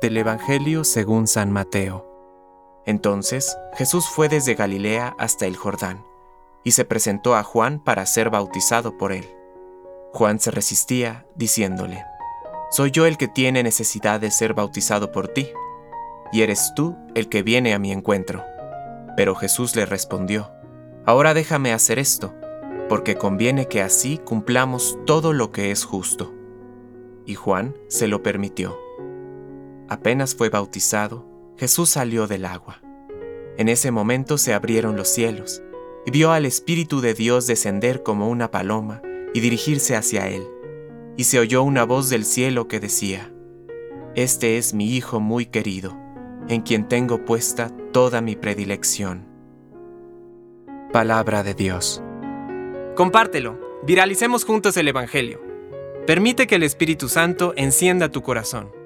Del Evangelio según San Mateo. Entonces Jesús fue desde Galilea hasta el Jordán, y se presentó a Juan para ser bautizado por él. Juan se resistía, diciéndole, Soy yo el que tiene necesidad de ser bautizado por ti, y eres tú el que viene a mi encuentro. Pero Jesús le respondió, Ahora déjame hacer esto, porque conviene que así cumplamos todo lo que es justo. Y Juan se lo permitió. Apenas fue bautizado, Jesús salió del agua. En ese momento se abrieron los cielos, y vio al Espíritu de Dios descender como una paloma y dirigirse hacia él. Y se oyó una voz del cielo que decía, Este es mi Hijo muy querido, en quien tengo puesta toda mi predilección. Palabra de Dios. Compártelo, viralicemos juntos el Evangelio. Permite que el Espíritu Santo encienda tu corazón.